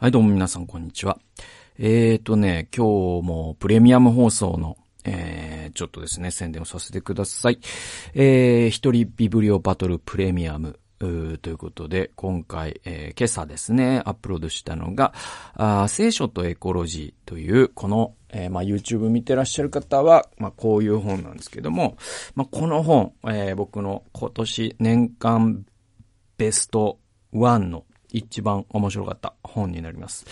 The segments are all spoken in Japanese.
はい、どうも皆さん、こんにちは。えーとね、今日もプレミアム放送の、えー、ちょっとですね、宣伝をさせてください。えー、一人ビブリオバトルプレミアム。ということで、今回、えー、今朝ですね、アップロードしたのが、あ聖書とエコロジーという、この、えー、まあ、YouTube 見てらっしゃる方は、まあ、こういう本なんですけども、まあ、この本、えー、僕の今年年間ベスト1の一番面白かった本になります。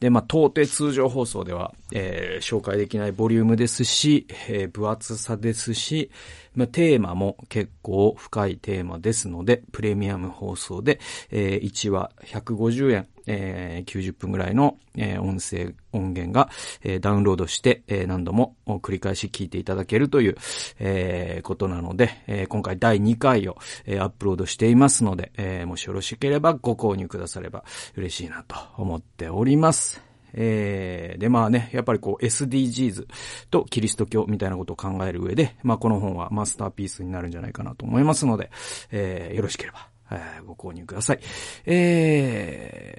で、まあ、到底通常放送では、えー、紹介できないボリュームですし、えー、分厚さですし、まあ、テーマも結構深いテーマですので、プレミアム放送で、えー、1話150円、えー、90分ぐらいの、えー、音声音源が、えー、ダウンロードして、えー、何度も繰り返し聞いていただけるという、えー、ことなので、えー、今回第2回を、えー、アップロードしていますので、えー、もしよろしければご購入くだされば嬉しいなと思っております。えー、で、まあね、やっぱりこう SDGs とキリスト教みたいなことを考える上で、まあこの本はマスターピースになるんじゃないかなと思いますので、えー、よろしければ、えー、ご購入ください。え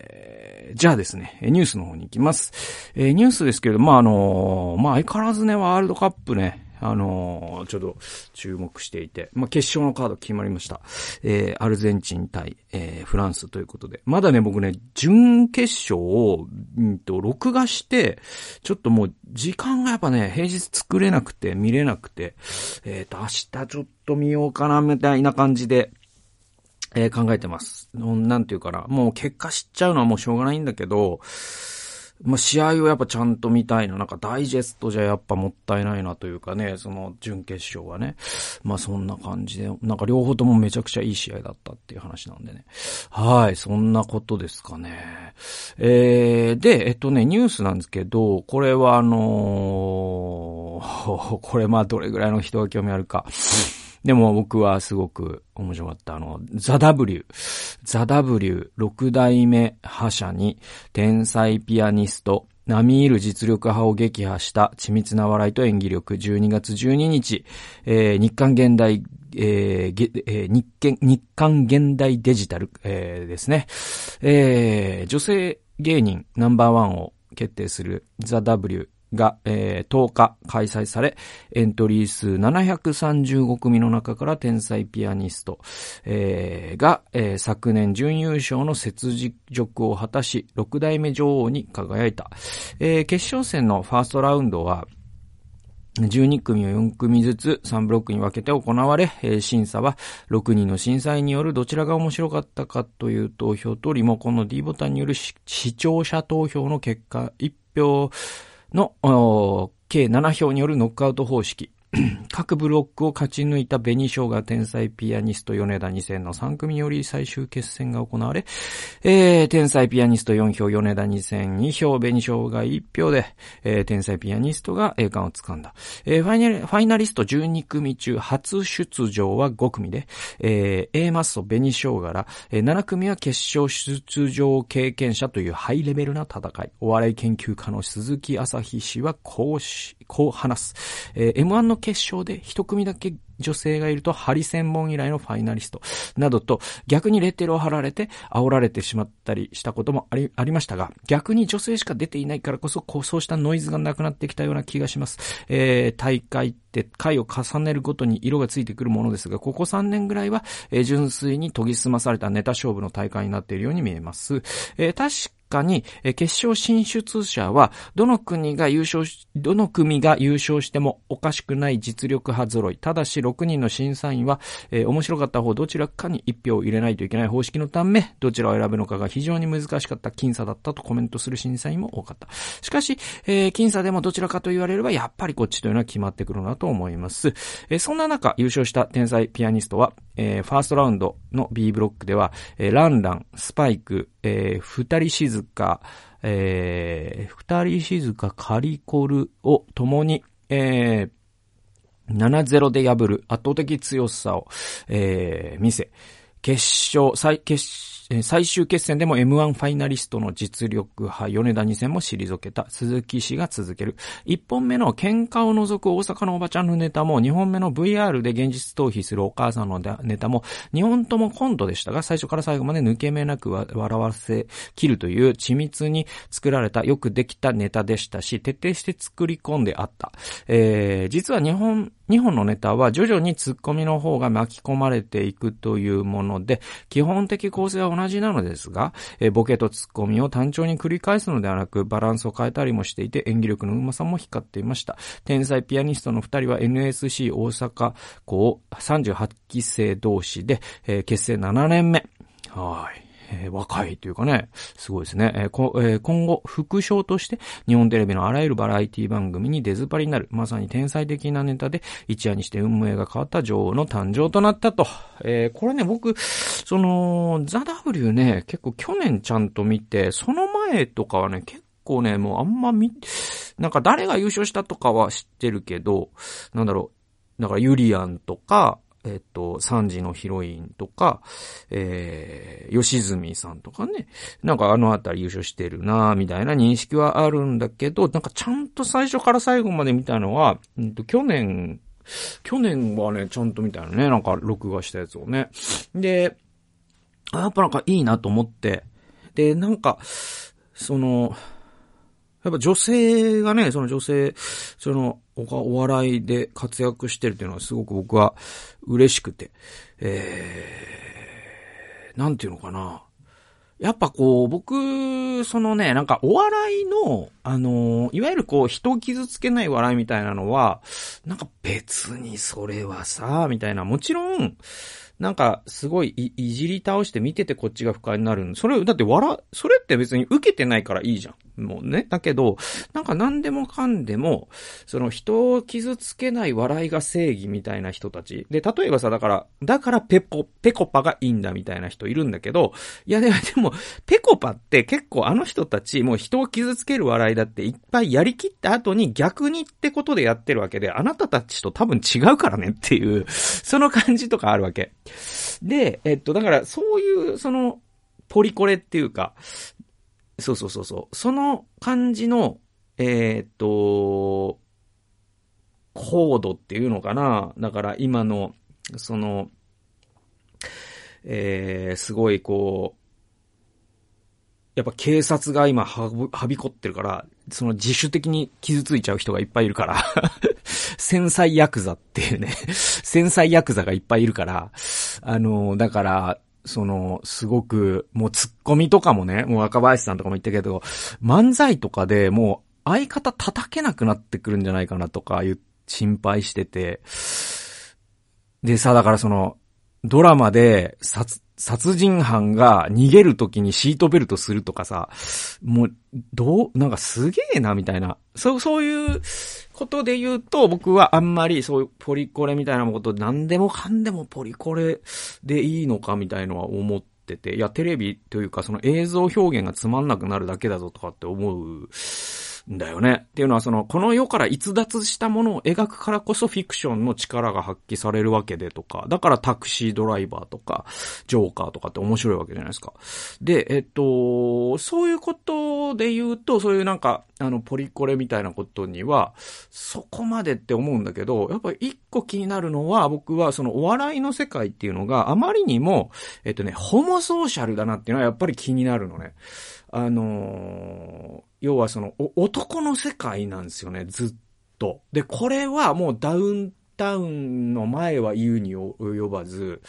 ー、じゃあですね、ニュースの方に行きます。えー、ニュースですけれども、まああのー、まあ相変わらずね、ワールドカップね、あのー、ちょっと注目していて、まあ、決勝のカード決まりました。えー、アルゼンチン対、えー、フランスということで。まだね、僕ね、準決勝を、うんと、録画して、ちょっともう、時間がやっぱね、平日作れなくて、見れなくて、えっ、ー、と、明日ちょっと見ようかな、みたいな感じで、えー、考えてます。なんていうかな、もう結果知っちゃうのはもうしょうがないんだけど、まあ、試合をやっぱちゃんと見たいな。なんかダイジェストじゃやっぱもったいないなというかね、その準決勝はね。まあそんな感じで、なんか両方ともめちゃくちゃいい試合だったっていう話なんでね。はい、そんなことですかね。えー、で、えっとね、ニュースなんですけど、これはあのー、これまあどれぐらいの人が興味あるか。でも僕はすごく面白かった。あの、ザ・ W。ザ・ W、六代目覇者に天才ピアニスト、並みいる実力派を撃破した緻密な笑いと演技力、12月12日、えー、日韓現代、えーえー、日日韓現代デジタル、えー、ですね。えー、女性芸人ナンバーワンを決定するザ・ W が、えー、10日開催され、エントリー数735組の中から天才ピアニスト、えー、が、えー、昨年準優勝の雪辱を果たし、6代目女王に輝いた。えー、決勝戦のファーストラウンドは、12組を4組ずつ3ブロックに分けて行われ、えー、審査は6人の審査員によるどちらが面白かったかという投票とリモコンの D ボタンによる視聴者投票の結果、1票の計7票によるノックアウト方式。各ブロックを勝ち抜いた紅生姜天才ピアニスト米田2000の3組により最終決戦が行われ、えー、天才ピアニスト4票、米田2000 2票、紅生姜1票で、えー、天才ピアニストが栄冠を掴んだ。えー、ファイナリ、ファイナリスト12組中初出場は5組で、えー、A マッソ、紅生姜ら、えー、7組は決勝出場経験者というハイレベルな戦い。お笑い研究家の鈴木朝日氏はこうし、こう話す。えー、M1 の決勝で一組だけ女性がいると、ハリセンボン以来のファイナリスト、などと、逆にレッテルを貼られて、煽られてしまったりしたこともあり、ありましたが、逆に女性しか出ていないからこそ、こう、そうしたノイズがなくなってきたような気がします。えー、大会って回を重ねるごとに色がついてくるものですが、ここ3年ぐらいは、えー、純粋に研ぎ澄まされたネタ勝負の大会になっているように見えます。えー、確かに、決勝進出者は、どの国が優勝し、どの組が優勝してもおかしくない実力派揃い。ただし、6人の審査員は、えー、面白かった方どちらかに1票を入れないといけない方式のため、どちらを選ぶのかが非常に難しかった僅差だったとコメントする審査員も多かった。しかし、えー、僅差でもどちらかと言われれば、やっぱりこっちというのは決まってくるなと思います。えー、そんな中、優勝した天才ピアニストは、えー、ファーストラウンドの B ブロックでは、えー、ランラン、スパイク、えー、二人静か、えー、二人静かカリコルを共に、えー、7-0で破る圧倒的強さを、えー、見せ、決勝、最、決最終決戦でも M1 ファイナリストの実力派、米田2戦も退けた鈴木氏が続ける。1本目の喧嘩を除く大阪のおばちゃんのネタも、2本目の VR で現実逃避するお母さんのネタも、2本ともコントでしたが、最初から最後まで抜け目なく笑わせ切るという緻密に作られたよくできたネタでしたし、徹底して作り込んであった。えー、実は日本2本のネタは徐々にツッコミの方が巻き込まれていくというもので、基本的構成は同じなのですが、えボケとツッコミを単調に繰り返すのではなく、バランスを変えたりもしていて、演技力のうまさも光っていました。天才ピアニストの2人は NSC 大阪校38期生同士で、え結成7年目。はい。えー、若いというかね、すごいですね。えーこえー、今後、副賞として、日本テレビのあらゆるバラエティ番組に出ずぱりになる、まさに天才的なネタで、一夜にして運命が変わった女王の誕生となったと。えー、これね、僕、その、ザ・ W ね、結構去年ちゃんと見て、その前とかはね、結構ね、もうあんま見、なんか誰が優勝したとかは知ってるけど、なんだろう、だからユリアンとか、えっと、3時のヒロインとか、えー、吉住さんとかね、なんかあのあたり優勝してるなみたいな認識はあるんだけど、なんかちゃんと最初から最後まで見たのは、うんと、去年、去年はね、ちゃんと見たのね、なんか録画したやつをね。で、やっぱなんかいいなと思って、で、なんか、その、やっぱ女性がね、その女性、その、お笑いで活躍してるっていうのはすごく僕は嬉しくて、えー、なんていうのかな。やっぱこう、僕、そのね、なんかお笑いの、あの、いわゆるこう、人を傷つけない笑いみたいなのは、なんか別にそれはさ、みたいな、もちろん、なんか、すごいい、いじり倒して見ててこっちが不快になる。それ、だって笑、それって別に受けてないからいいじゃん。もね。だけど、なんか何でもかんでも、その人を傷つけない笑いが正義みたいな人たち。で、例えばさ、だから、だからペコ、ペコパがいいんだみたいな人いるんだけど、いやでも、ペコパって結構あの人たち、もう人を傷つける笑いだっていっぱいやりきった後に逆にってことでやってるわけで、あなたたちと多分違うからねっていう、その感じとかあるわけ。で、えっと、だから、そういう、その、ポリコレっていうか、そうそうそうそう、その感じの、えー、っと、コードっていうのかな。だから今の、その、えー、すごいこう、やっぱ警察が今はびこってるから、その自主的に傷ついちゃう人がいっぱいいるから。繊細ヤクザっていうね。繊細ヤクザがいっぱいいるから、あの、だから、その、すごく、もうツッコミとかもね、もう若林さんとかも言ったけど、漫才とかでもう相方叩けなくなってくるんじゃないかなとかいう心配してて、でさ、だからその、ドラマで、殺人犯が逃げるときにシートベルトするとかさ、もう、どう、なんかすげえな、みたいな。そう、そういうことで言うと、僕はあんまりそういうポリコレみたいなこと、何でもかんでもポリコレでいいのかみたいのは思ってて、いや、テレビというかその映像表現がつまんなくなるだけだぞとかって思う。んだよね。っていうのはその、この世から逸脱したものを描くからこそフィクションの力が発揮されるわけでとか、だからタクシードライバーとか、ジョーカーとかって面白いわけじゃないですか。で、えっと、そういうことで言うと、そういうなんか、あの、ポリコレみたいなことには、そこまでって思うんだけど、やっぱり一個気になるのは、僕はそのお笑いの世界っていうのがあまりにも、えっとね、ホモソーシャルだなっていうのはやっぱり気になるのね。あのー、要はその、男の世界なんですよね、ずっと。で、これはもうダウンタウンの前は言うに及ばず、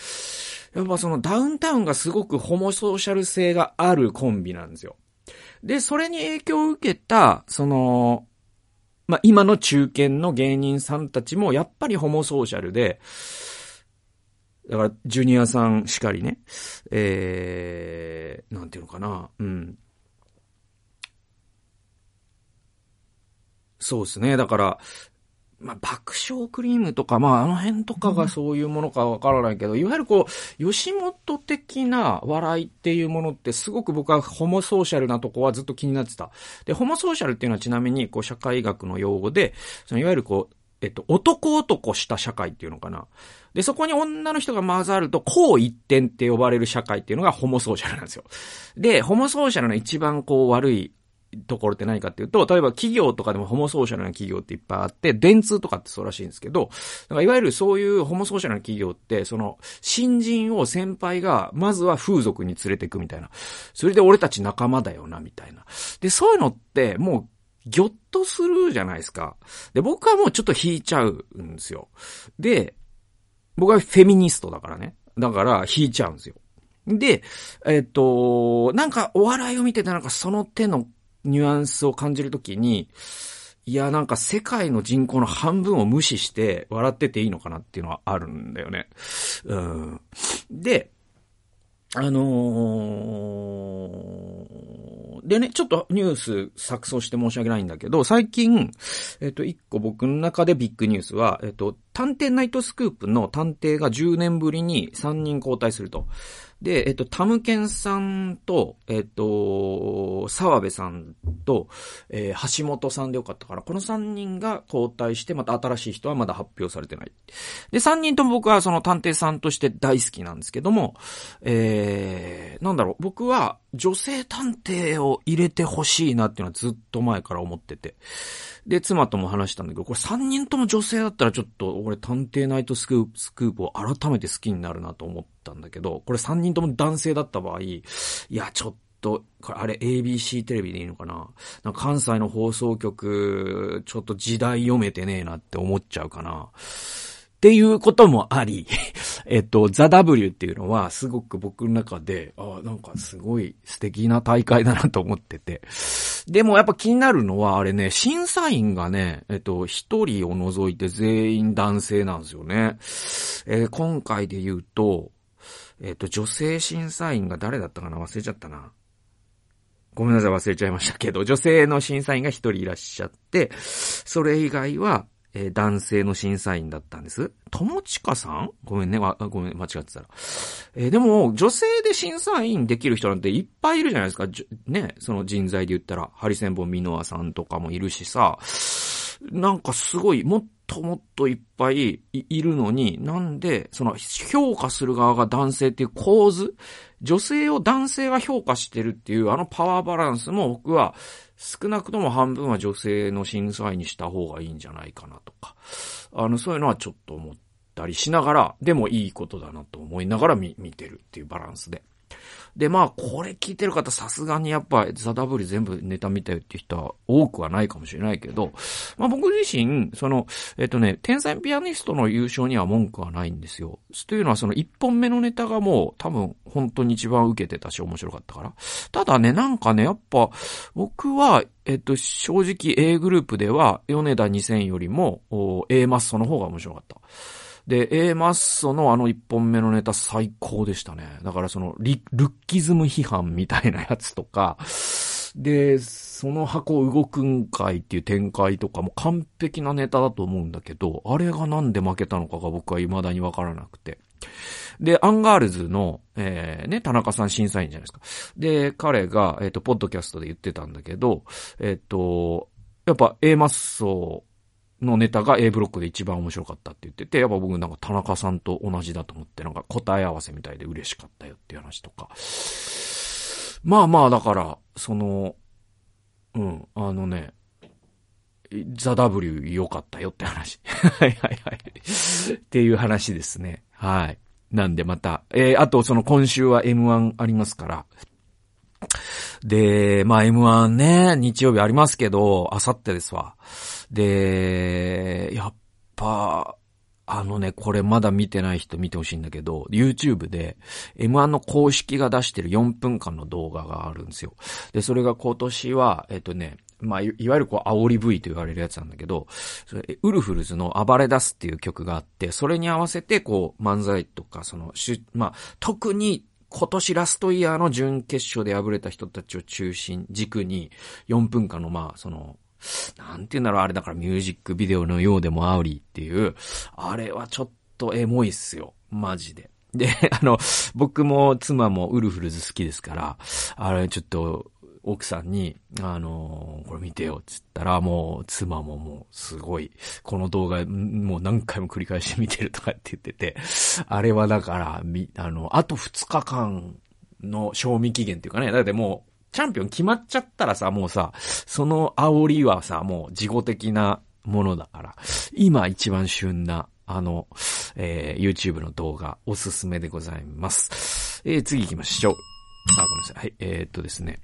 やっぱそのダウンタウンがすごくホモソーシャル性があるコンビなんですよ。で、それに影響を受けた、その、まあ、今の中堅の芸人さんたちもやっぱりホモソーシャルで、だから、ジュニアさんしかりね、えー、なんていうのかな、うん。そうですね。だから、まあ、爆笑クリームとか、まあ、あの辺とかがそういうものかわからないけど、いわゆるこう、吉本的な笑いっていうものってすごく僕はホモソーシャルなとこはずっと気になってた。で、ホモソーシャルっていうのはちなみに、こう、社会学の用語で、そのいわゆるこう、えっと、男男した社会っていうのかな。で、そこに女の人が混ざると、こう一点って呼ばれる社会っていうのがホモソーシャルなんですよ。で、ホモソーシャルの一番こう悪いところって何かっていうと、例えば企業とかでもホモソーシャルな企業っていっぱいあって、電通とかってそうらしいんですけど、だかいわゆるそういうホモソーシャルな企業って、その、新人を先輩が、まずは風俗に連れてくみたいな。それで俺たち仲間だよな、みたいな。で、そういうのって、もう、ぎょっとするじゃないですか。で、僕はもうちょっと引いちゃうんですよ。で、僕はフェミニストだからね。だから引いちゃうんですよ。で、えっと、なんかお笑いを見ててなんかその手のニュアンスを感じるときに、いや、なんか世界の人口の半分を無視して笑ってていいのかなっていうのはあるんだよね。うん。で、あのー、でね、ちょっとニュース錯綜して申し訳ないんだけど、最近、えっと、一個僕の中でビッグニュースは、えっと、探偵ナイトスクープの探偵が10年ぶりに3人交代すると。で、えっと、タムケンさんと、えっと、沢部さんと、えー、橋本さんでよかったから、この3人が交代して、また新しい人はまだ発表されてない。で、3人とも僕はその探偵さんとして大好きなんですけども、えー、なんだろう、僕は女性探偵を入れてほしいなっていうのはずっと前から思ってて。で、妻とも話したんだけど、これ3人とも女性だったらちょっと、俺探偵ナイトスクープ、を改めて好きになるなと思ってたんだけど、これ3人とも男性だった場合、いや、ちょっと、これあれ ABC テレビでいいのかな？なんか関西の放送局、ちょっと時代読めてねえなって思っちゃうかな。っていうこともあり、えっと、ザ・ W っていうのはすごく僕の中で、あなんかすごい素敵な大会だなと思ってて。でもやっぱ気になるのは、あれね、審査員がね、えっと、一人を除いて全員男性なんですよね。えー、今回で言うと、えっと、女性審査員が誰だったかな？忘れちゃったな。ごめんなさい、忘れちゃいましたけど、女性の審査員が一人いらっしゃって、それ以外は、えー、男性の審査員だったんです。友近さん？ごめんね、わ、ごめん、間違ってたら。えー、でも、女性で審査員できる人なんていっぱいいるじゃないですか。ね、その人材で言ったら、ハリセンボンミノアさんとかもいるしさ、なんかすごい、もっともっといっぱいいるのに、なんで、その評価する側が男性っていう構図、女性を男性が評価してるっていうあのパワーバランスも僕は少なくとも半分は女性の審査員にした方がいいんじゃないかなとか、あの、そういうのはちょっと思ったりしながら、でもいいことだなと思いながら見、見てるっていうバランスで。で、まあ、これ聞いてる方、さすがにやっぱ、ザ・ダブル全部ネタ見たよって人は多くはないかもしれないけど、まあ僕自身、その、えっとね、天才ピアニストの優勝には文句はないんですよ。というのはその一本目のネタがもう多分本当に一番受けてたし面白かったから。ただね、なんかね、やっぱ、僕は、えっと、正直 A グループでは、米田2000よりも、A マッソの方が面白かった。で、A マッソのあの一本目のネタ最高でしたね。だからそのリ、ルッキズム批判みたいなやつとか、で、その箱動くんかいっていう展開とかも完璧なネタだと思うんだけど、あれがなんで負けたのかが僕は未だにわからなくて。で、アンガールズの、えー、ね、田中さん審査員じゃないですか。で、彼が、えっ、ー、と、ポッドキャストで言ってたんだけど、えっ、ー、と、やっぱ A マッソのネタが A ブロックで一番面白かったって言ってて、やっぱ僕なんか田中さんと同じだと思って、なんか答え合わせみたいで嬉しかったよっていう話とか。まあまあ、だから、その、うん、あのね、ザ・ W 良かったよって話。はいはいはい。っていう話ですね。はい。なんでまた、えー、あとその今週は M1 ありますから。で、まあ M1 ね、日曜日ありますけど、あさってですわ。で、やっぱ、あのね、これまだ見てない人見てほしいんだけど、YouTube で M1 の公式が出してる4分間の動画があるんですよ。で、それが今年は、えっとね、まあ、いわゆるこう、煽り V と言われるやつなんだけど、それウルフルズの暴れ出すっていう曲があって、それに合わせてこう、漫才とか、その、しゅまあ、特に今年ラストイヤーの準決勝で敗れた人たちを中心、軸に、4分間のまあ、その、なんて言うんだろう、あれだからミュージックビデオのようでもアウリーっていう、あれはちょっとエモいっすよ。マジで。で、あの、僕も妻もウルフルズ好きですから、あれちょっと、奥さんに、あのー、これ見てよ、つったら、もう、妻ももう、すごい、この動画、もう何回も繰り返し見てるとかって言ってて、あれはだから、み、あの、あと2日間の賞味期限っていうかね、だってもう、チャンピオン決まっちゃったらさ、もうさ、その煽りはさ、もう、事後的なものだから、今一番旬な、あの、えー、YouTube の動画、おすすめでございます。えー、次行きましょう。あ、ごめんなさい。はい、えー、っとですね。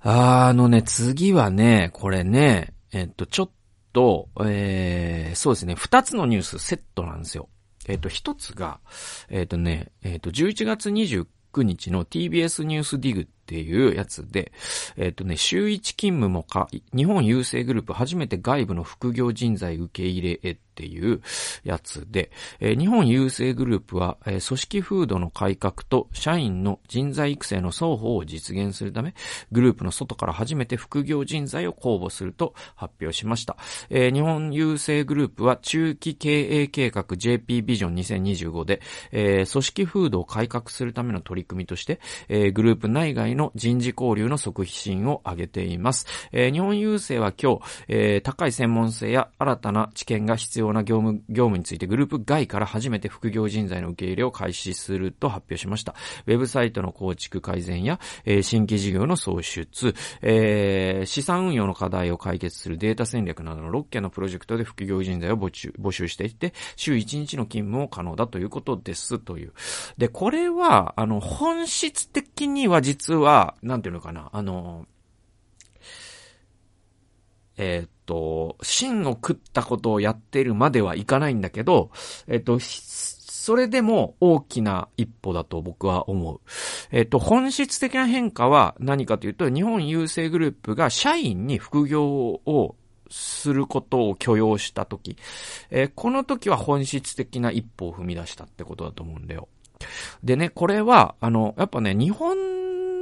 あのね、次はね、これね、えっと、ちょっと、えー、そうですね、二つのニュースセットなんですよ。えっと、一つが、えっとね、えっと、11月29日の TBS ニュースディグっていうやつで、えっ、ー、とね、週一勤務もか、日本郵政グループ初めて外部の副業人材受け入れっていうやつで、えー、日本郵政グループは、えー、組織風土の改革と社員の人材育成の双方を実現するため、グループの外から初めて副業人材を公募すると発表しました。えー、日本郵政グループは中期経営計画 JP ビジョン2025で、えー、組織風土を改革するための取り組みとして、えー、グループ内外の人事交流の促進を挙げています。えー、日本郵政は今日、えー、高い専門性や新たな知見が必要な業務、業務についてグループ外から初めて副業人材の受け入れを開始すると発表しました。ウェブサイトの構築改善や、えー、新規事業の創出、えー、資産運用の課題を解決するデータ戦略などの6件のプロジェクトで副業人材を募集募集していて、週1日の勤務も可能だということですという。で、これは、あの、本質的には実は、はなんていうのかな、あの、えー、っと、芯を食ったことをやってるまではいかないんだけど、えーっと、それでも大きな一歩だと僕は思う。えっと、本質的な変化は何かというと、日本郵政グループが社員に副業をすることを許容したとき、えー、この時は本質的な一歩を踏み出したってことだと思うんだよ。でね、これは、あの、やっぱね、日本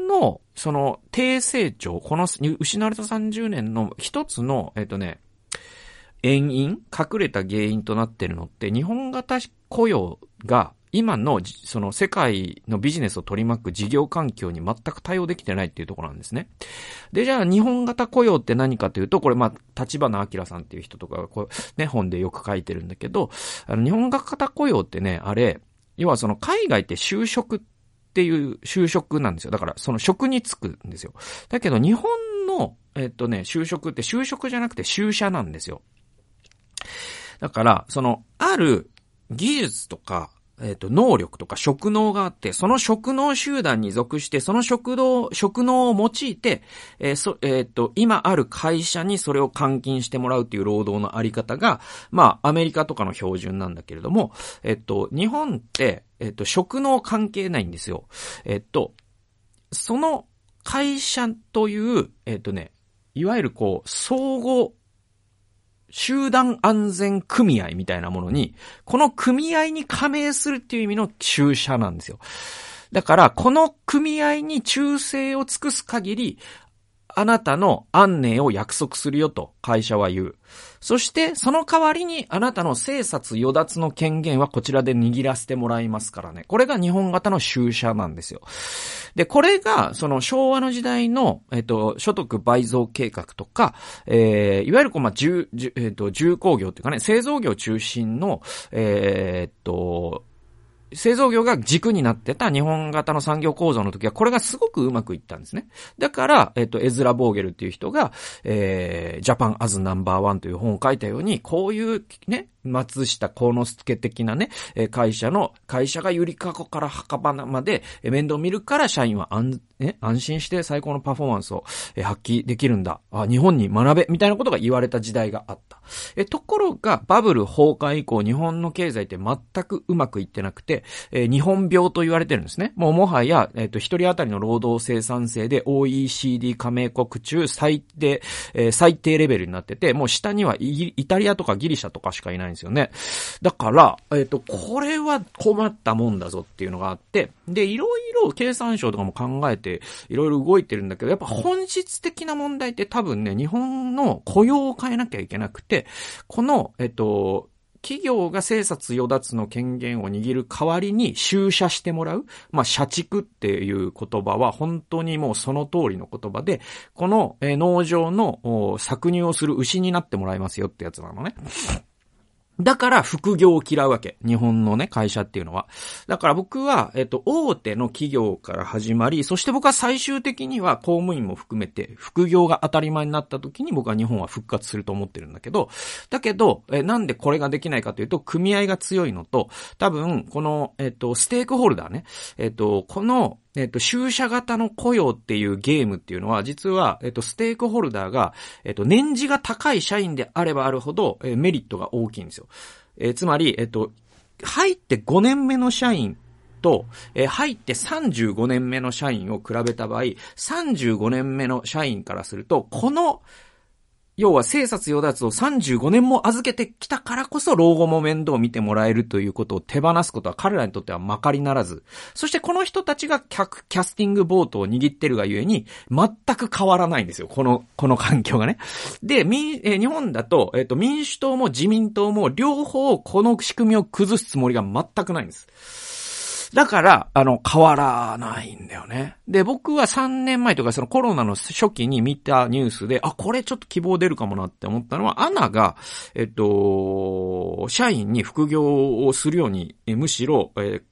の、その、低成長、この失われた30年の一つの、えっ、とね、遠因隠れた原因となってるのって、日本型雇用が今のその世界のビジネスを取り巻く事業環境に全く対応できてないっていうところなんですね。で、じゃあ日本型雇用って何かというと、これまあ、立花明さんっていう人とかがこう、ね、本でよく書いてるんだけど、あの日本型雇用ってね、あれ、要はその海外って就職ってっていう就職なんですよ。だから、その職に就くんですよ。だけど、日本の、えっとね、就職って就職じゃなくて就社なんですよ。だから、その、ある技術とか、えっ、と、能力とか職能があって、その職能集団に属して、その職能、職能を用いて、えー、そ、えっ、と、今ある会社にそれを換金してもらうっていう労働のあり方が、まあ、アメリカとかの標準なんだけれども、えっ、と、日本って、えっと、職能関係ないんですよ。えっと、その会社という、えっとね、いわゆるこう、相互、集団安全組合みたいなものに、この組合に加盟するっていう意味の注射なんですよ。だから、この組合に忠誠を尽くす限り、あなたの安寧を約束するよと会社は言う。そして、その代わりにあなたの生殺与奪の権限はこちらで握らせてもらいますからね。これが日本型の就社なんですよ。で、これが、その昭和の時代の、えっと、所得倍増計画とか、えー、いわゆるこう、まあ、重、えっと、重工業っていうかね、製造業中心の、えー、っと、製造業が軸になってた日本型の産業構造の時は、これがすごくうまくいったんですね。だから、えっ、と、エズラ・ボーゲルっていう人が、えー、ジャパンアズナンバーワンという本を書いたように、こういうね、松下幸之助的なね、会社の、会社がゆりかこから墓場まで面倒見るから社員は安、ね、安心して最高のパフォーマンスを発揮できるんだ。あ、日本に学べ、みたいなことが言われた時代があった。え、ところが、バブル崩壊以降、日本の経済って全くうまくいってなくて、え日本病と言われてるんですね。もうもはや、えっ、と、一人当たりの労働生産性で OECD 加盟国中最低、え、最低レベルになってて、もう下にはイタリアとかギリシャとかしかいないんですよね。だから、えっ、と、これは困ったもんだぞっていうのがあって、で、いろいろ経産省とかも考えて、いろいろ動いてるんだけど、やっぱ本質的な問題って多分ね、日本の雇用を変えなきゃいけなくて、この、えっ、ー、と、企業が生殺与奪の権限を握る代わりに収車してもらう。まあ、社畜っていう言葉は本当にもうその通りの言葉で、この農場の搾乳をする牛になってもらいますよってやつなのね。だから副業を嫌うわけ。日本のね、会社っていうのは。だから僕は、えっと、大手の企業から始まり、そして僕は最終的には公務員も含めて、副業が当たり前になった時に僕は日本は復活すると思ってるんだけど、だけど、え、なんでこれができないかというと、組合が強いのと、多分、この、えっと、ステークホルダーね、えっと、この、えっと、収社型の雇用っていうゲームっていうのは、実は、えっと、ステークホルダーが、えっと、年次が高い社員であればあるほど、えメリットが大きいんですよ。えー、つまり、えっと、入って5年目の社員と、え、入って35年目の社員を比べた場合、35年目の社員からすると、この、要は生殺与奪を35年も預けてきたからこそ老後も面倒を見てもらえるということを手放すことは彼らにとってはまかりならず、そしてこの人たちがキャキャスティングボートを握ってるがゆえに全く変わらないんですよ。この、この環境がね。で、民、え日本だと、えっ、と、民主党も自民党も両方この仕組みを崩すつもりが全くないんです。だから、あの、変わらないんだよね。で、僕は3年前とかそのコロナの初期に見たニュースで、あ、これちょっと希望出るかもなって思ったのは、アナが、えっと、社員に副業をするように、むしろ、えー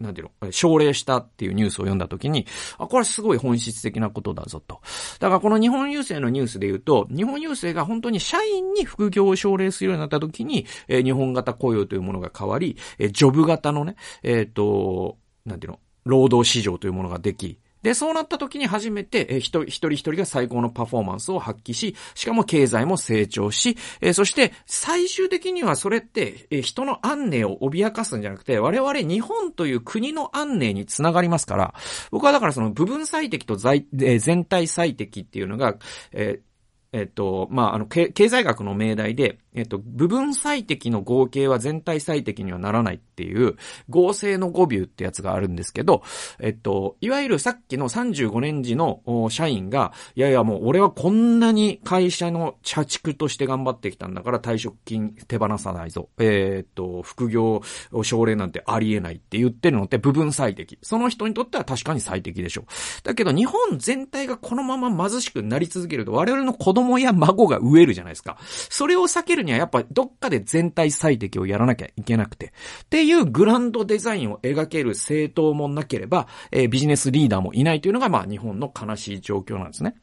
なんていうの、奨励したっていうニュースを読んだときに、あ、これすごい本質的なことだぞと。だからこの日本郵政のニュースで言うと、日本郵政が本当に社員に副業を奨励するようになったときに、えー、日本型雇用というものが変わり、えー、ジョブ型のね、えっ、ー、と、なんていうの、労働市場というものができ、で、そうなった時に初めて、え一人一人一人が最高のパフォーマンスを発揮し、しかも経済も成長し、えそして最終的にはそれって、え人の安寧を脅かすんじゃなくて、我々日本という国の安寧につながりますから、僕はだからその部分最適と在、え全体最適っていうのが、ええっと、まあ、あの、経済学の命題で、えっと、部分最適の合計は全体最適にはならないっていう、合成の語尾ってやつがあるんですけど、えっと、いわゆるさっきの35年時の社員が、いやいやもう俺はこんなに会社の社畜として頑張ってきたんだから退職金手放さないぞ。えー、っと、副業奨励なんてありえないって言ってるのって部分最適。その人にとっては確かに最適でしょう。だけど日本全体がこのまま貧しくなり続けると我々の子供や孫が飢えるじゃないですか。それを避けるにはやっぱどっかで全体最適をやらなきゃいけなくて。っていうグランドデザインを描ける政党もなければ、えー、ビジネスリーダーもいないというのが、まあ日本の悲しい状況なんですね。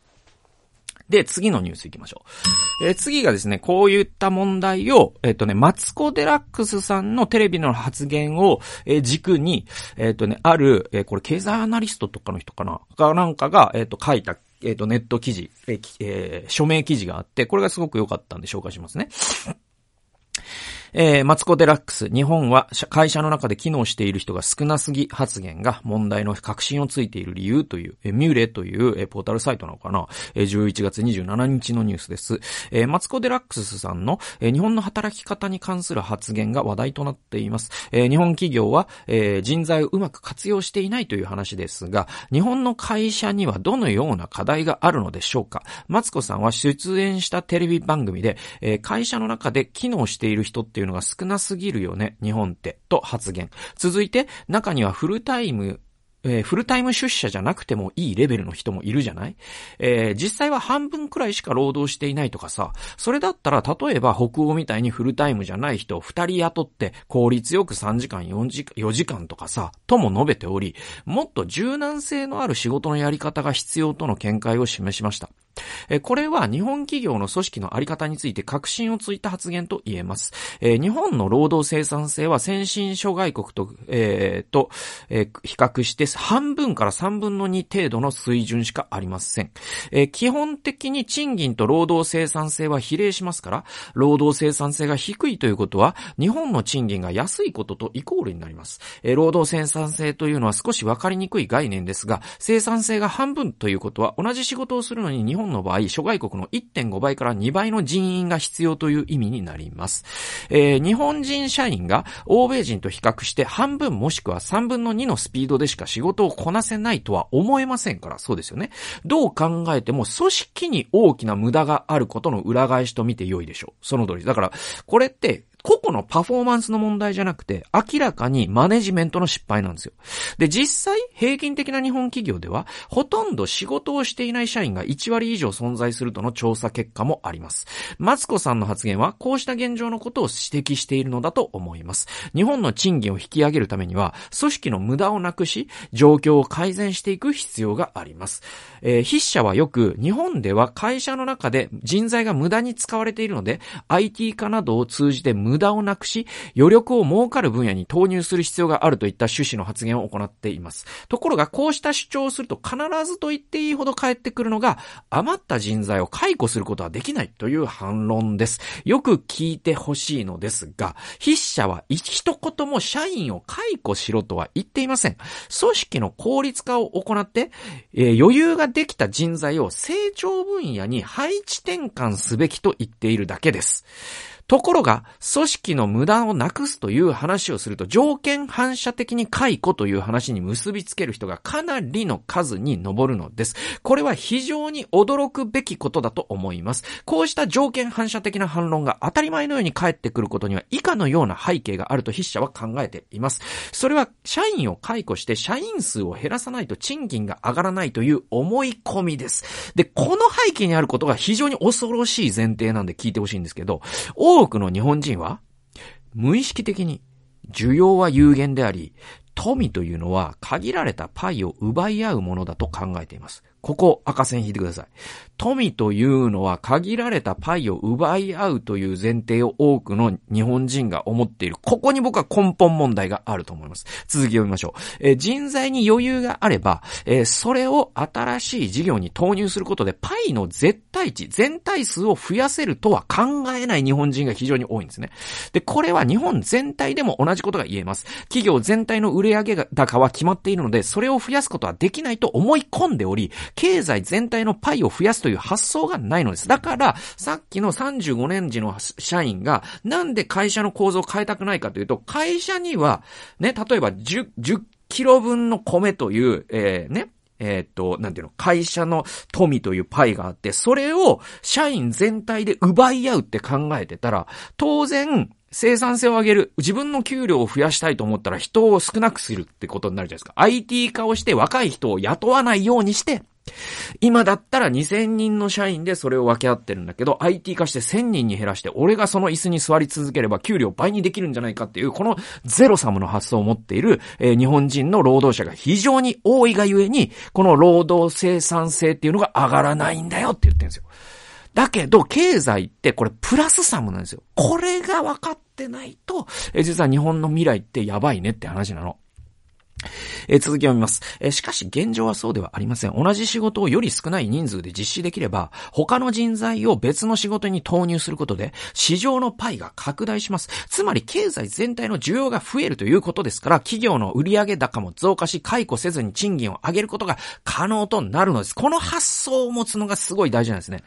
で、次のニュース行きましょう。えー、次がですね、こういった問題を、えっ、ー、とね、マツコ・デラックスさんのテレビの発言を、えー、軸に、えっ、とね、ある、えこれ経済アナリストとかの人かな？かなんかが、えっ、と、書いたえっ、ー、と、ネット記事、えー、え、署名記事があって、これがすごく良かったんで紹介しますね。えー、マツコ・デラックス、日本は会社の中で機能している人が少なすぎ発言が問題の確信をついている理由という、えー、ミューレという、えー、ポータルサイトなのかな、えー、11月27日のニュースです。えー、マツコ・デラックスさんの、えー、日本の働き方に関する発言が話題となっています。えー、日本企業は、えー、人材をうまく活用していないという話ですが、日本の会社にはどのような課題があるのでしょうかマツコさんは出演したテレビ番組で、えー、会社の中で機能している人っていうのが少なすぎるよね、日本って、と発言。続いて、中にはフルタイムえー、フルタイム出社じゃなくてもいいレベルの人もいるじゃない？えー、実際は半分くらいしか労働していないとかさ、それだったら例えば北欧みたいにフルタイムじゃない人を2人雇って効率よく3時間4時 ,4 時間とかさ、とも述べており、もっと柔軟性のある仕事のやり方が必要との見解を示しました。これは日本企業の組織のあり方について確信をついた発言と言えます。日本の労働生産性は先進諸外国と、えー、と、えー、比較して半分から3分の2程度の水準しかありません。基本的に賃金と労働生産性は比例しますから、労働生産性が低いということは、日本の賃金が安いこととイコールになります。労働生産性というのは少しわかりにくい概念ですが、生産性が半分ということは、同じ仕事をするのに日本本の場合、諸外国の1.5倍から2倍の人員が必要という意味になります。えー、日本人社員が欧米人と比較して半分もしくは3分の2のスピードでしか仕事をこなせないとは思えませんから、そうですよね。どう考えても組織に大きな無駄があることの裏返しと見て良いでしょう。その通り。だから、これって、個々のパフォーマンスの問題じゃなくて、明らかにマネジメントの失敗なんですよ。で、実際、平均的な日本企業では、ほとんど仕事をしていない社員が1割以上存在するとの調査結果もあります。マツコさんの発言は、こうした現状のことを指摘しているのだと思います。日本の賃金を引き上げるためには、組織の無駄をなくし、状況を改善していく必要があります。えー、筆者はよく、日本では会社の中で人材が無駄に使われているので、IT 化などを通じて無無駄をなくし、余力を儲かる分野に投入する必要があるといった趣旨の発言を行っています。ところが、こうした主張をすると必ずと言っていいほど返ってくるのが、余った人材を解雇することはできないという反論です。よく聞いてほしいのですが、筆者は一言も社員を解雇しろとは言っていません。組織の効率化を行って、えー、余裕ができた人材を成長分野に配置転換すべきと言っているだけです。ところが、組織の無駄をなくすという話をすると、条件反射的に解雇という話に結びつける人がかなりの数に上るのです。これは非常に驚くべきことだと思います。こうした条件反射的な反論が当たり前のように返ってくることには以下のような背景があると筆者は考えています。それは、社員を解雇して社員数を減らさないと賃金が上がらないという思い込みです。で、この背景にあることが非常に恐ろしい前提なんで聞いてほしいんですけど、多多くの日本人は、無意識的に、需要は有限であり、富というのは限られたパイを奪い合うものだと考えています。ここ赤線引いてください。富というのは限られたパイを奪い合うという前提を多くの日本人が思っている。ここに僕は根本問題があると思います。続き読みましょう。えー、人材に余裕があれば、えー、それを新しい事業に投入することでパイの絶対値、全体数を増やせるとは考えない日本人が非常に多いんですね。で、これは日本全体でも同じことが言えます。企業全体の売上高は決まっているので、それを増やすことはできないと思い込んでおり、経済全体のパイを増やすという発想がないのです。だから、さっきの35年時の社員が、なんで会社の構造を変えたくないかというと、会社には、ね、例えば10、10キロ分の米という、えー、ね、えっ、と、なんていうの、会社の富というパイがあって、それを社員全体で奪い合うって考えてたら、当然、生産性を上げる。自分の給料を増やしたいと思ったら人を少なくするってことになるじゃないですか。IT 化をして若い人を雇わないようにして、今だったら2000人の社員でそれを分け合ってるんだけど、IT 化して1000人に減らして、俺がその椅子に座り続ければ給料倍にできるんじゃないかっていう、このゼロサムの発想を持っている、えー、日本人の労働者が非常に多いがゆえに、この労働生産性っていうのが上がらないんだよって言ってるんですよ。だけど、経済ってこれプラスサムなんですよ。これが分かってないと、え実は日本の未来ってやばいねって話なの。えー、続きを見ます。えー、しかし現状はそうではありません。同じ仕事をより少ない人数で実施できれば、他の人材を別の仕事に投入することで、市場のパイが拡大します。つまり経済全体の需要が増えるということですから、企業の売上高も増加し、解雇せずに賃金を上げることが可能となるのです。この発想を持つのがすごい大事なんですね。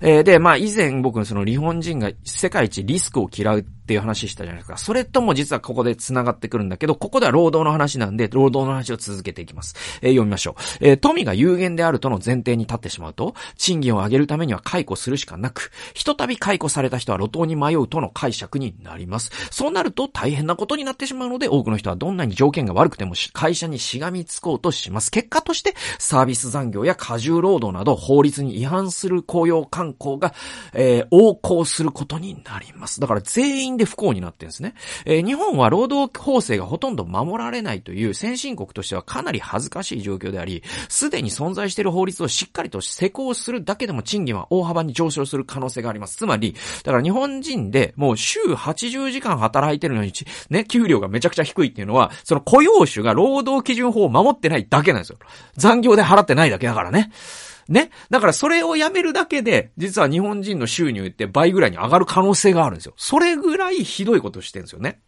えー、で、まあ以前僕その日本人が世界一リスクを嫌うっていう話したじゃないですか。それとも実はここで繋がってくるんだけど、ここでは労働の話なんで、労働の話を続けていきます。えー、読みましょう。えー、富が有限であるとの前提に立ってしまうと、賃金を上げるためには解雇するしかなく、ひとたび解雇された人は路頭に迷うとの解釈になります。そうなると大変なことになってしまうので、多くの人はどんなに条件が悪くても会社にしがみつこうとします。結果として、サービス残業や過重労働など法律に違反する雇用慣行が、えー、横行することになります。だから全員で不幸になってるんですね。えー、日本は労働法制がほとんど守られないという先進国としてはかなり恥ずかしい状況であり、すでに存在している法律をしっかりと施行するだけでも賃金は大幅に上昇する可能性があります。つまり、だから日本人でもう週80時間働いてるのに、ね、給料がめちゃくちゃ低いっていうのは、その雇用主が労働基準法を守ってないだけなんですよ。残業で払ってないだけだからね。ね。だからそれをやめるだけで、実は日本人の収入って倍ぐらいに上がる可能性があるんですよ。それぐらいひどいことしてるんですよね。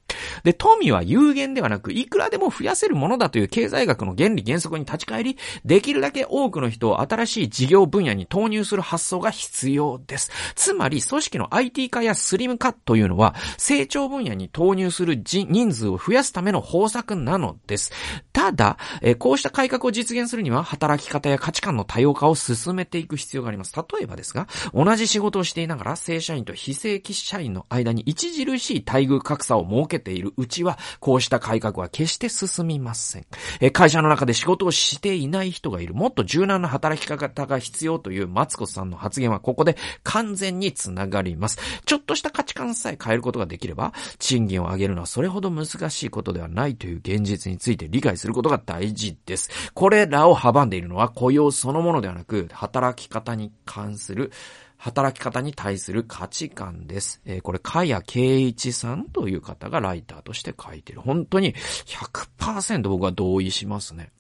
で、富は有限ではなく、いくらでも増やせるものだという経済学の原理原則に立ち返り、できるだけ多くの人を新しい事業分野に投入する発想が必要です。つまり、組織の IT 化やスリム化というのは、成長分野に投入する人数を増やすための方策なのです。ただ、えこうした改革を実現するには、働き方や価値観の多様化を進めていく必要があります。例えばですが、同じ仕事をしていながら、正社員と非正規社員の間に著しい待遇格差を設けてているうちは、こうした改革は決して進みません。え会社の中で仕事をしていない人がいる。もっと柔軟な働き方が必要というマツコさんの発言はここで完全につながります。ちょっとした価値観さえ変えることができれば、賃金を上げるのはそれほど難しいことではないという現実について理解することが大事です。これらを阻んでいるのは雇用そのものではなく、働き方に関する働き方に対する価値観です。えー、これ、かやけいちさんという方がライターとして書いてる。本当に100%僕は同意しますね。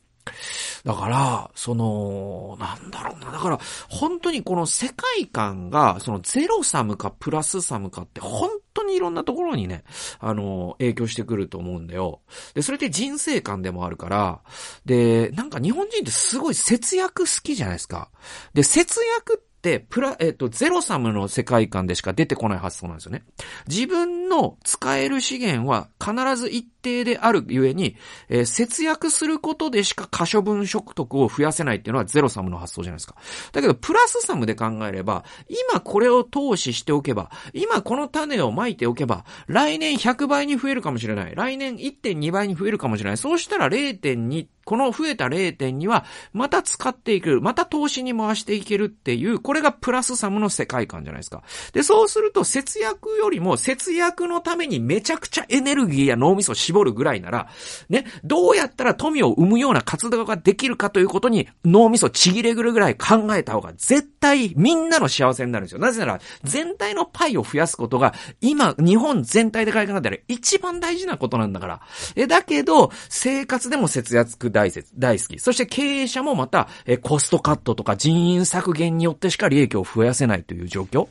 だから、その、なんだろうな。だから、本当にこの世界観が、そのゼロサムかプラスサムかって、本当にいろんなところにね、あの、影響してくると思うんだよ。で、それって人生観でもあるから、で、なんか日本人ってすごい節約好きじゃないですか。で、節約って、プラ、えっ、と、ゼロサムの世界観でしか出てこない発想なんですよね。自分の使える資源は必ず一定であるゆえに、えー、節約することでしか可処分所得を増やせないっていうのはゼロサムの発想じゃないですか。だけど、プラスサムで考えれば、今これを投資しておけば、今この種をまいておけば、来年100倍に増えるかもしれない。来年1.2倍に増えるかもしれない。そうしたら0.2この増えた0.2は、また使っていく、また投資に回していけるっていう、これがプラスサムの世界観じゃないですか。で、そうすると節約よりも節約のためにめちゃくちゃエネルギーや脳みそ絞るぐらいなら、ね、どうやったら富を生むような活動ができるかということに脳みそちぎれぐるぐらい考えた方が絶対みんなの幸せになるんですよ。なぜなら、全体のパイを増やすことが、今、日本全体で考えたら一番大事なことなんだから。え、だけど、生活でも節約大、大好き。そして経営者もまた、えコストカットとか人員削減によってしか利益を増やせないという状況。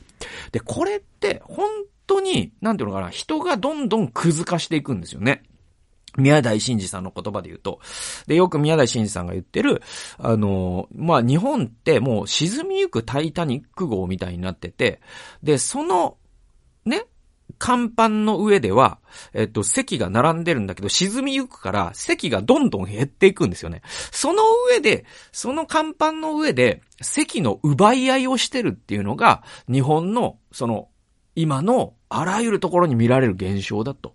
で、これって、本当に、なんていうのかな、人がどんどんクズ化していくんですよね。宮台真司さんの言葉で言うと。で、よく宮台真司さんが言ってる、あの、まあ、日本ってもう沈みゆくタイタニック号みたいになってて、で、その、ね、甲板の上では、えっと、席が並んでるんだけど、沈みゆくから、席がどんどん減っていくんですよね。その上で、その甲板の上で、席の奪い合いをしてるっていうのが、日本の、その、今の、あらゆるところに見られる現象だと。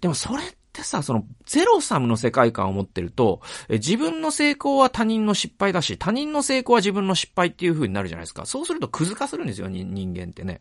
でもそれってさ、その、ゼロサムの世界観を持ってると、自分の成功は他人の失敗だし、他人の成功は自分の失敗っていう風になるじゃないですか。そうするとくず化するんですよ、人間ってね。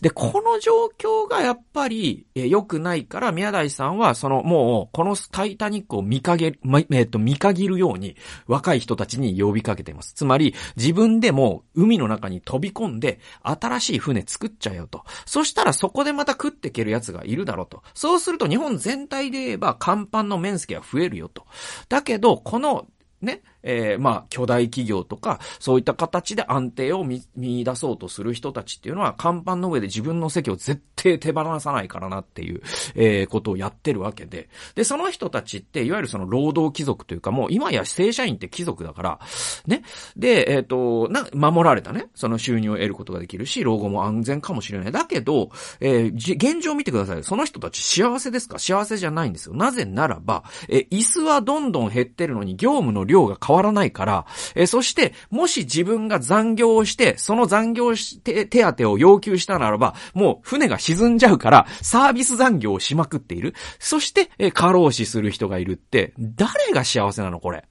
で、この状況がやっぱり、良くないから、宮台さんは、その、もう、このタイタニックを見かけ、ま、えっ、と、見限るように、若い人たちに呼びかけています。つまり、自分でも海の中に飛び込んで、新しい船作っちゃえよと。そしたらそこでまた食っていける奴がいるだろうと。そうすると日本全体で言えば、甲板の面積は増えるよと。だけど、この、ね、えー、まあ、巨大企業とか、そういった形で安定を見、見出そうとする人たちっていうのは、看板の上で自分の席を絶対手放さないからなっていう、えー、ことをやってるわけで。で、その人たちって、いわゆるその労働貴族というか、もう今や正社員って貴族だから、ね。で、えっ、ー、と、な、守られたね、その収入を得ることができるし、老後も安全かもしれない。だけど、えー、現状を見てください。その人たち幸せですか？幸せじゃないんですよ。なぜならば、え椅子はどんどん減ってるのに、業務の量が変わ変わらないから、えそして、もし自分が残業をして、その残業して手当を要求したならば、もう船が沈んじゃうから、サービス残業をしまくっている。そして、え過労死する人がいるって、誰が幸せなのこれ？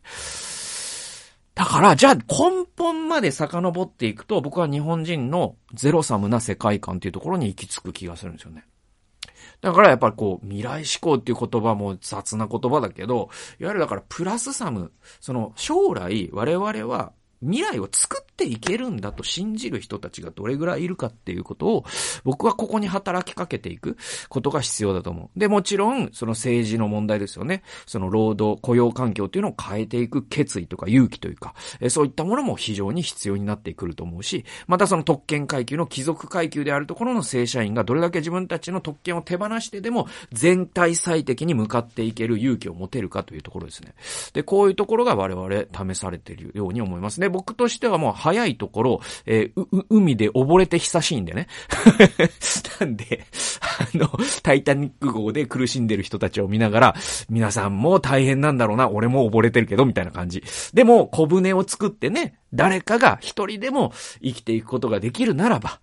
だから、じゃあ根本まで遡っていくと、僕は日本人のゼロサムな世界観っていうところに行き着く気がするんですよね。だからやっぱりこう、未来志向っていう言葉も雑な言葉だけど、いわゆるだからプラスサム、その将来我々は未来を作っていけるんだと信じる人たちがどれぐらいいるかっていうことを、僕はここに働きかけていくことが必要だと思う。で、もちろん、その政治の問題ですよね。その労働、雇用環境っていうのを変えていく決意とか勇気というか、えそういったものも非常に必要になってくると思うし、またその特権階級の貴族階級であるところの正社員がどれだけ自分たちの特権を手放してでも全体最適に向かっていける勇気を持てるかというところですね。で、こういうところが我々試されているように思いますね。僕としてはもう早いところ、えー、海で溺れて久しいんでね。なんで、あの、タイタニック号で苦しんでる人たちを見ながら、皆さんも大変なんだろうな、俺も溺れてるけど、みたいな感じ。でも、小舟を作ってね、誰かが一人でも生きていくことができるならば、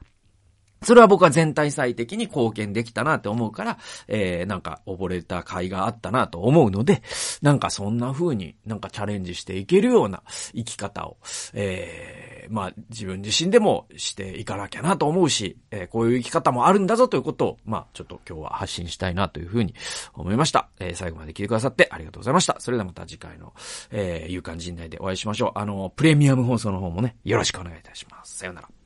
それは僕は全体最適に貢献できたなって思うから、えー、なんか溺れた甲斐があったなと思うので、なんかそんな風になんかチャレンジしていけるような生き方を、えー、まあ自分自身でもしていかなきゃなと思うし、えー、こういう生き方もあるんだぞということを、まあちょっと今日は発信したいなという風に思いました。えー、最後まで聞いてくださってありがとうございました。それではまた次回の、えー、勇敢陣内でお会いしましょう。あの、プレミアム放送の方もね、よろしくお願いいたします。さよなら。